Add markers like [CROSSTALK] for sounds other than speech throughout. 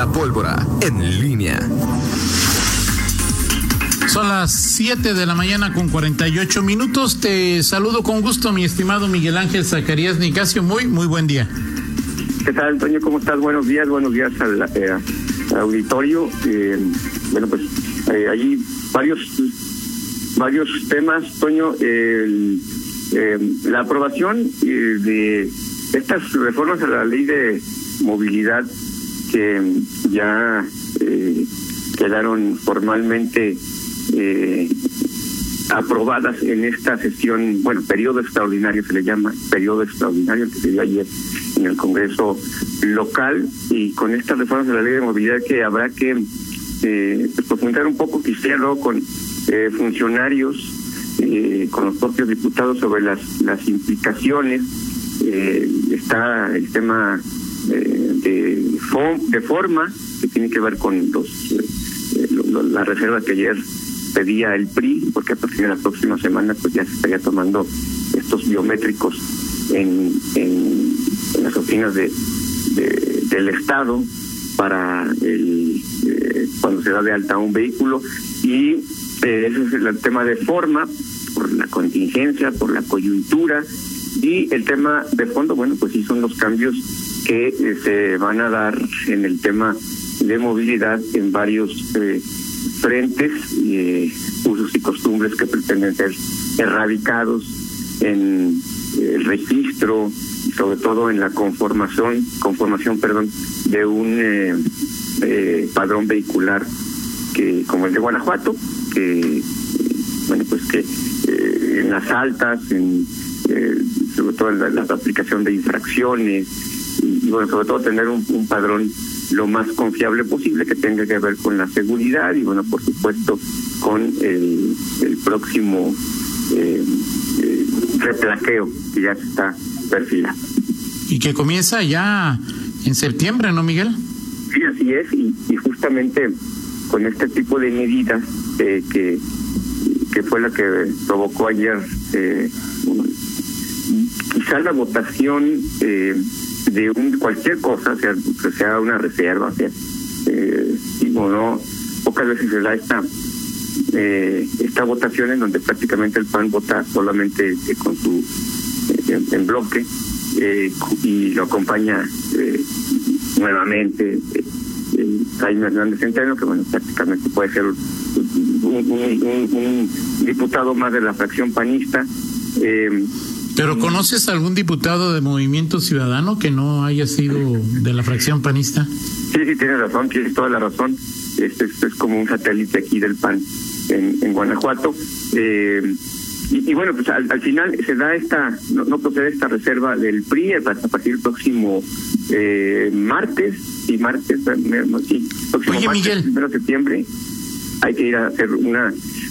La pólvora en línea. Son las 7 de la mañana con 48 minutos. Te saludo con gusto, mi estimado Miguel Ángel Zacarías Nicasio. Muy, muy buen día. ¿Qué tal, Antonio? ¿Cómo estás? Buenos días, buenos días al, eh, auditorio. Eh, bueno, pues eh, hay varios, varios temas, Toño. la aprobación de estas reformas a la ley de movilidad que ya quedaron formalmente eh, aprobadas en esta sesión, bueno, periodo extraordinario se le llama, periodo extraordinario que se dio ayer en el Congreso local y con estas reformas de la ley de movilidad que habrá que eh, pues, profundizar un poco quisiera con eh, funcionarios, eh, con los propios diputados sobre las, las implicaciones. Eh, está el tema eh, de, de forma que tiene que ver con los, la reserva que ayer pedía el PRI, porque a partir de la próxima semana pues ya se estaría tomando estos biométricos en, en, las oficinas de, del Estado para el, eh, cuando se da de alta un vehículo. Y eh, ese es el tema de forma, por la contingencia, por la coyuntura. Y el tema de fondo, bueno, pues sí son los cambios que eh, se van a dar en el tema de movilidad en varios eh, frentes eh, usos y costumbres que pretenden ser erradicados en el registro y sobre todo en la conformación conformación perdón de un eh, eh, padrón vehicular que como el de Guanajuato que bueno pues que en las altas en sobre todo en la, aplicación de infracciones y, bueno sobre todo tener un, un padrón lo más confiable posible que tenga que ver con la seguridad y bueno por supuesto con el, el próximo eh, eh, replaqueo que ya se está perfilando. Y que comienza ya en septiembre, ¿no, Miguel? Sí, así es, y, y justamente con este tipo de medidas eh, que, que fue la que provocó ayer eh, quizá la votación eh, de un, cualquier cosa, sea, sea una reserva, sea, eh, o no, pocas veces se da esta eh, esta votación en donde prácticamente el PAN vota solamente eh, con su eh, en, bloque eh, y lo acompaña nuevamente Jaime Hernández Centeno, que bueno, prácticamente puede ser un, un, un, un diputado más de la fracción panista. Eh, ¿Pero conoces algún diputado de Movimiento Ciudadano que no haya sido de la fracción panista? Sí, sí, tienes razón, tienes toda la razón. Este, este es como un satélite aquí del PAN en, en Guanajuato. Eh, y, y, bueno, pues al, al, final se da esta, no, no, procede esta reserva del PRI a partir del próximo eh, martes, y martes, sí, próximo Oye, martes, Miguel. primero de septiembre, hay que ir a hacer una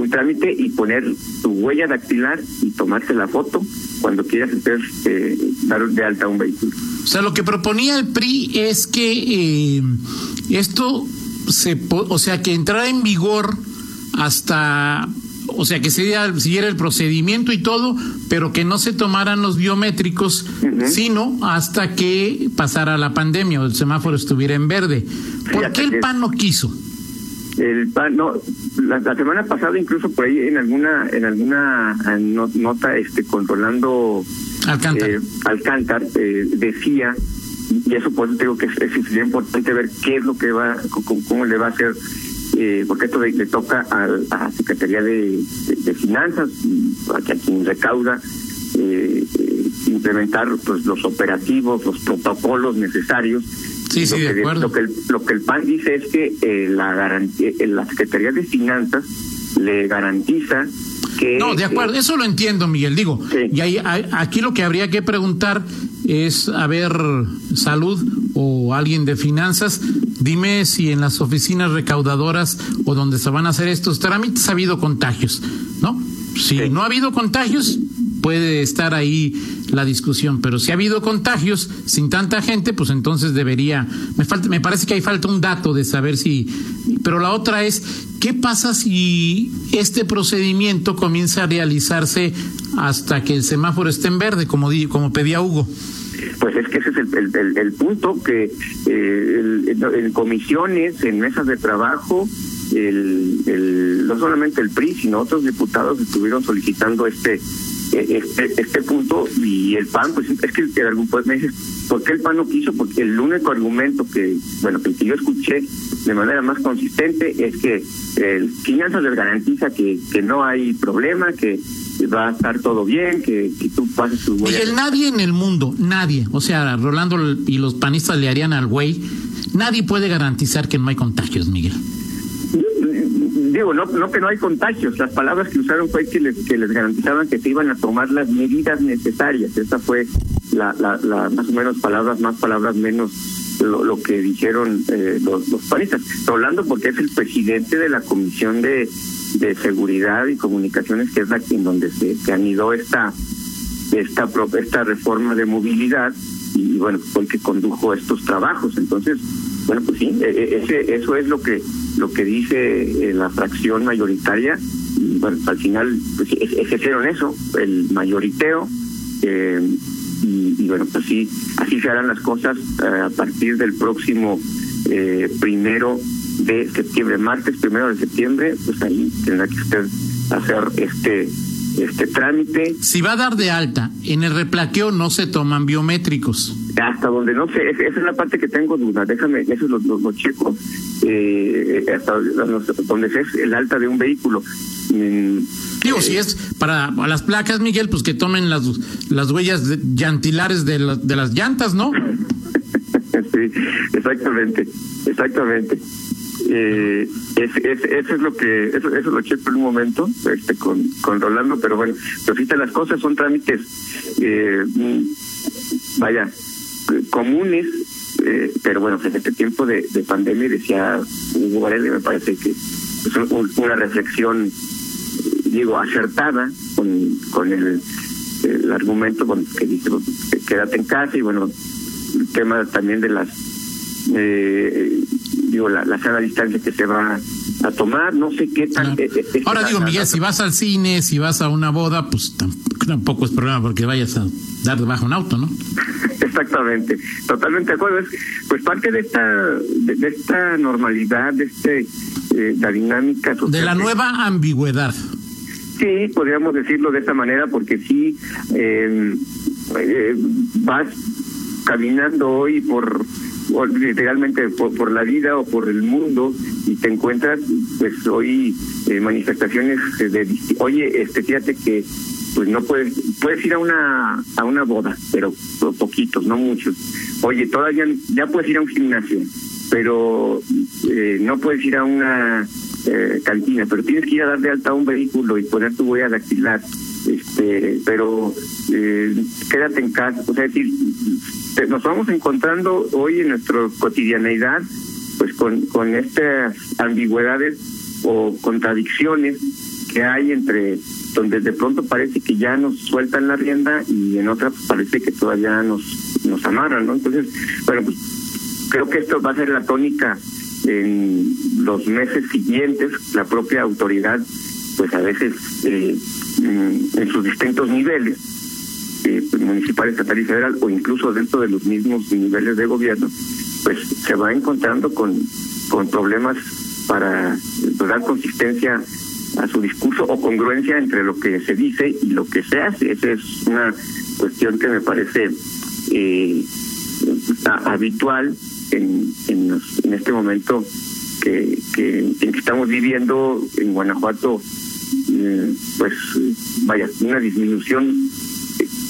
un trámite y poner tu huella dactilar y tomarse la foto cuando quieras hacer eh, dar de alta un vehículo. O sea, lo que proponía el PRI es que eh, esto se, o sea, que entrara en vigor hasta o sea, que se siguiera el procedimiento y todo, pero que no se tomaran los biométricos, uh -huh. sino hasta que pasara la pandemia o el semáforo estuviera en verde. ¿Por sí, qué el PAN no quiso? El PAN, no, la, la, semana pasada incluso por ahí en alguna en alguna nota este controlando Alcántar, eh, Alcántar eh, decía y eso por eso digo que es, es, importante ver qué es lo que va cómo, cómo le va a hacer eh, porque esto le, le toca a, la Secretaría de, de, de, Finanzas, a quien recauda, eh, eh, implementar pues, los operativos, los protocolos necesarios. Sí, sí, lo, de acuerdo. Lo, que el, lo que el PAN dice es que eh, la, garantía, la Secretaría de Finanzas le garantiza que... No, de acuerdo, eso lo entiendo, Miguel. Digo, sí. y ahí, aquí lo que habría que preguntar es, a ver, salud o alguien de finanzas, dime si en las oficinas recaudadoras o donde se van a hacer estos trámites ha habido contagios, ¿no? Si sí. no ha habido contagios, puede estar ahí la discusión, pero si ha habido contagios sin tanta gente, pues entonces debería, me falta, me parece que ahí falta un dato de saber si, pero la otra es, ¿qué pasa si este procedimiento comienza a realizarse hasta que el semáforo esté en verde, como, como pedía Hugo? Pues es que ese es el, el, punto, que eh, en comisiones, en mesas de trabajo, el, el, no solamente el PRI, sino otros diputados estuvieron solicitando este este, este punto y el PAN, pues es que en algún pues me dices, ¿por qué el PAN no quiso? Porque el único argumento que, bueno, que yo escuché de manera más consistente es que el Finanzas les garantiza que, que no hay problema, que va a estar todo bien, que, que tú pases tu Y el nadie en el mundo, nadie, o sea, Rolando y los panistas le harían al güey, nadie puede garantizar que no hay contagios, Miguel digo, no, no que no hay contagios, las palabras que usaron fue que les, que les garantizaban que se iban a tomar las medidas necesarias. Esa fue la, la, más o menos palabras más, palabras menos lo, que dijeron eh, los, los panistas. Hablando porque es el presidente de la Comisión de, de Seguridad y Comunicaciones, que es la en donde se, se anidó esta, esta, esta reforma de movilidad y bueno, fue el que condujo estos trabajos. Entonces, bueno, pues sí, e, e, ese, eso es lo que lo que dice eh, la fracción mayoritaria. Bueno, al final pues, ejercieron eso, el mayoriteo. Eh, y, bueno, pues sí, así se harán las cosas eh, a partir del próximo primero de septiembre, martes primero de septiembre, pues ahí tendrá que usted hacer este este trámite. Si va a dar de alta, en el replaqueo no se toman biométricos. Hasta donde no sé, esa es la parte que tengo duda. Déjame, eso lo, lo, checo. Eh, hasta donde es el alta de un vehículo. Mm, Digo, si es para las placas, Miguel, pues que tomen las, las huellas llantilares de, de las llantas, ¿no? [LAUGHS] sí, exactamente, exactamente. Eh, es, es, eso es lo que, eso, eso lo checo en un momento este, con, con Rolando, pero bueno, pero fíjate, las cosas son trámites, eh, vaya, comunes, eh, pero bueno, en este tiempo de, de pandemia decía Hugo Varela, me parece que es una reflexión, digo, acertada con, con el, el argumento con que dice quédate en casa y bueno, el tema también de las eh, digo, la, la sana distancia que se va a tomar, no sé qué tan... Eh, eh, Ahora digo, Miguel, si vas al cine, si vas a una boda, pues tampoco es problema porque vayas a dar debajo un auto, ¿no? [LAUGHS] Exactamente, totalmente de acuerdo. Pues parte de esta, de, esta normalidad, de este, eh, la dinámica De la nueva ambigüedad. Sí, podríamos decirlo de esta manera porque sí, eh, vas caminando hoy por literalmente por, por, la vida o por el mundo y te encuentras pues hoy eh, manifestaciones de oye este fíjate que pues no puedes puedes ir a una a una boda pero poquitos no muchos. Oye todavía ya puedes ir a un gimnasio pero eh, no puedes ir a una eh, cantina pero tienes que ir a dar de alta a un vehículo y poner tu huella dactilar este pero eh, quédate en casa. O sea es decir nos vamos encontrando hoy en nuestra cotidianeidad pues con, con estas ambigüedades o contradicciones que hay entre donde de pronto parece que ya nos sueltan la rienda y en otras parece que todavía nos nos amarran, ¿no? Entonces, bueno, pues creo que esto va a ser la tónica en los meses siguientes, la propia autoridad, pues a veces eh, en sus distintos niveles, eh, municipal, estatal y federal, o incluso dentro de los mismos niveles de gobierno, pues se va encontrando con, con problemas para pues, dar consistencia a su discurso o congruencia entre lo que se dice y lo que se hace. Esa es una cuestión que me parece eh, habitual en, en, este momento que, que, en que estamos viviendo en Guanajuato, eh, pues vaya, una disminución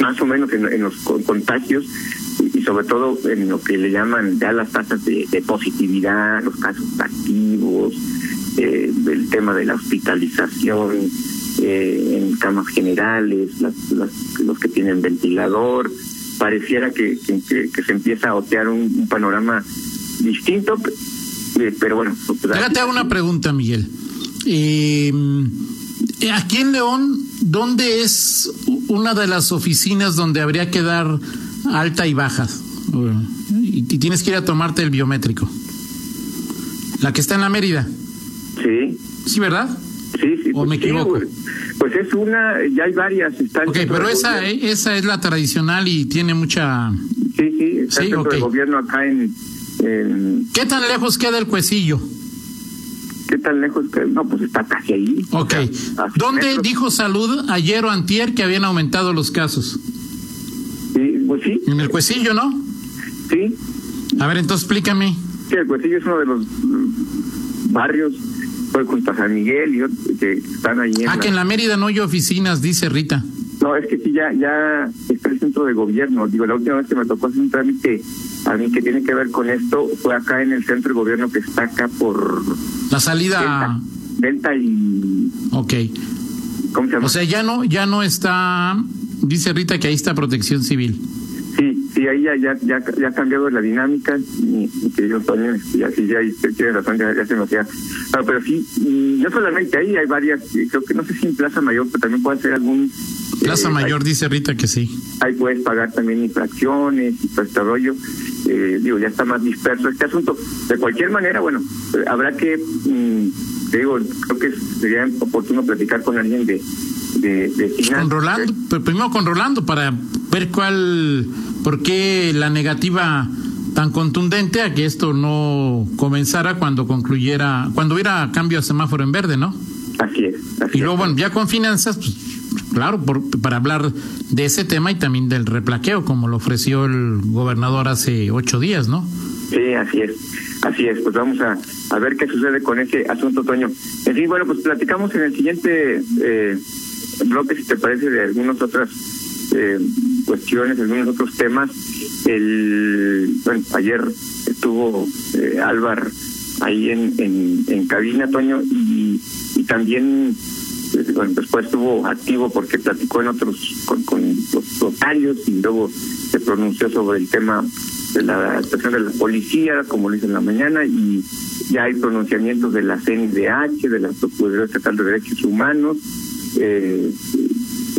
más o menos en, los contagios y sobre todo en lo que le llaman ya las tasas de, positividad, los casos activos, eh, el tema de la hospitalización eh, en camas generales, las, los que tienen ventilador, pareciera que, que, se empieza a otear un, panorama distinto, eh, pero bueno. Pues, Déjate una pregunta, Miguel. Eh, aquí en León, ¿dónde es una de las oficinas donde habría que dar alta y baja. Y, tienes que ir a tomarte el biométrico. La que está en la Mérida. Sí. ¿Sí, verdad? Sí, sí. ¿O pues me equivoco? pues es una, ya hay varias. Están ok, pero esa, esa es la tradicional y tiene mucha Sí, sí, está el centro de gobierno acá en, ¿Qué tan lejos queda el cuecillo? ¿Qué tan lejos queda? No, pues está casi ahí. Ok. ¿Dónde dijo Salud ayer o antier que habían aumentado los casos? Pues sí. En el cuecillo, ¿no? Sí. A ver, entonces explícame. Sí, el cuecillo es uno de los barrios fue junto a San Miguel y otros que están ahí en Ah, que en la Mérida no hay oficinas, dice Rita. No, es que sí, ya, ya está el centro de gobierno. Digo, la última vez que me tocó hacer un trámite a mí que tiene que ver con esto fue acá en el centro de gobierno que está acá por... La salida... Delta, y... Ok. ¿Cómo se llama? O sea, ya no, ya no está... Dice Rita que ahí está protección civil. Sí, sí, ahí ya, ya, ya, ya ha cambiado la dinámica, y, que yo también, y así ya tiene razón, ya, se me hacía. pero sí, no solamente ahí, hay varias, creo que no sé si en Plaza Mayor, pero también puede ser algún. Plaza eh, Mayor dice Rita que sí. Ahí puedes pagar también infracciones y todo este rollo. Eh, digo, ya está más disperso este asunto. De cualquier manera, bueno, eh, habrá que, mm, te digo, creo que sería oportuno platicar con alguien de, de, Con Rolando, primero con Rolando para ver cuál, por qué la negativa tan contundente a que esto no comenzara cuando concluyera, cuando hubiera cambio a semáforo en verde, ¿no? Así es. y luego, bueno, ya con finanzas, pues, claro, para hablar de ese tema y también del replaqueo, como lo ofreció el gobernador hace ocho días, ¿no? Sí, así es. Así es, pues vamos a, a ver qué sucede con ese asunto, Toño. En fin, bueno, pues platicamos en el siguiente eh, bloque, si te parece, de algunas otras eh, cuestiones, algunos otros temas. El, bueno, ayer estuvo eh, Álvar ahí en, en, cabina, Toño, y, y también eh, bueno, después estuvo activo porque platicó en otros con, con los notarios y luego se pronunció sobre el tema de la actuación de la policía, como lo hizo en la mañana, y ya hay pronunciamientos de la CNDH, de la Procuraduría Estatal de Derechos Humanos, eh,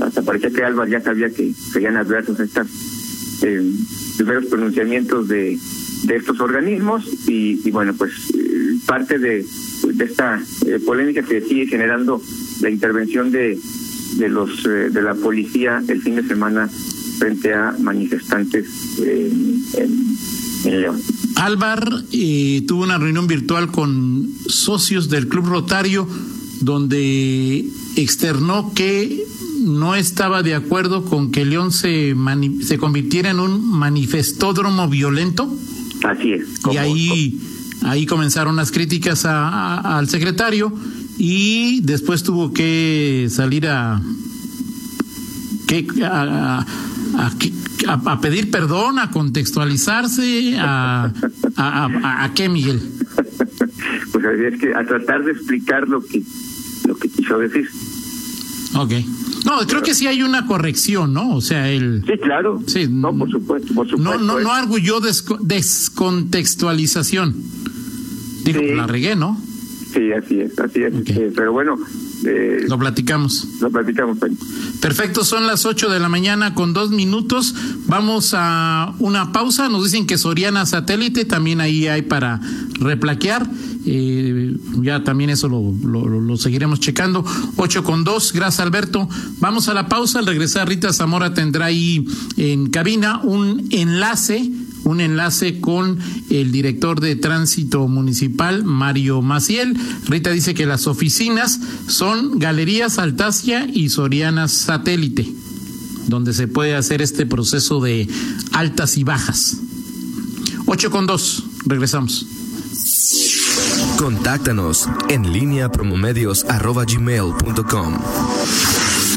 hasta parecía que Álvaro ya sabía que serían adversos estos eh, primeros pronunciamientos de, estos organismos y, bueno, pues eh, parte de, de esta eh, polémica que sigue generando la intervención de, de los de la policía el fin de semana frente a manifestantes en, en León. Álvar tuvo una reunión virtual con socios del Club Rotario donde externó que no estaba de acuerdo con que León se, se convirtiera en un manifestódromo violento. Así es. Y ahí, ahí comenzaron las críticas al secretario y después tuvo que salir a, que, a, a, pedir perdón, a contextualizarse, a, a, a, qué, Miguel? Pues es que a tratar de explicar lo que lo que quiso decir. Ok. No, creo que sí hay una corrección, ¿no? O sea, el... Sí, claro. Sí, no, por supuesto, por supuesto. No, no, no arguyó descontextualización. Digo, la regué, ¿no? Sí, así es, así es. Eh, pero bueno, eh, lo platicamos. Lo platicamos. Perfecto, son las 8 de la mañana con dos minutos. Vamos a una pausa. Nos dicen que Soriana Satélite también ahí hay para replaquear. Eh, ya también eso lo, lo, seguiremos checando. 8 con 2. Gracias, Alberto. Vamos a la pausa. Al regresar, Rita Zamora tendrá ahí en cabina un enlace un enlace con el director de tránsito municipal, Mario Maciel. Rita dice que las oficinas son Galerías Altacia y Sorianas Satélite, donde se puede hacer este proceso de altas y bajas. 8 con 2, regresamos. Contáctanos en línea promomedios.com.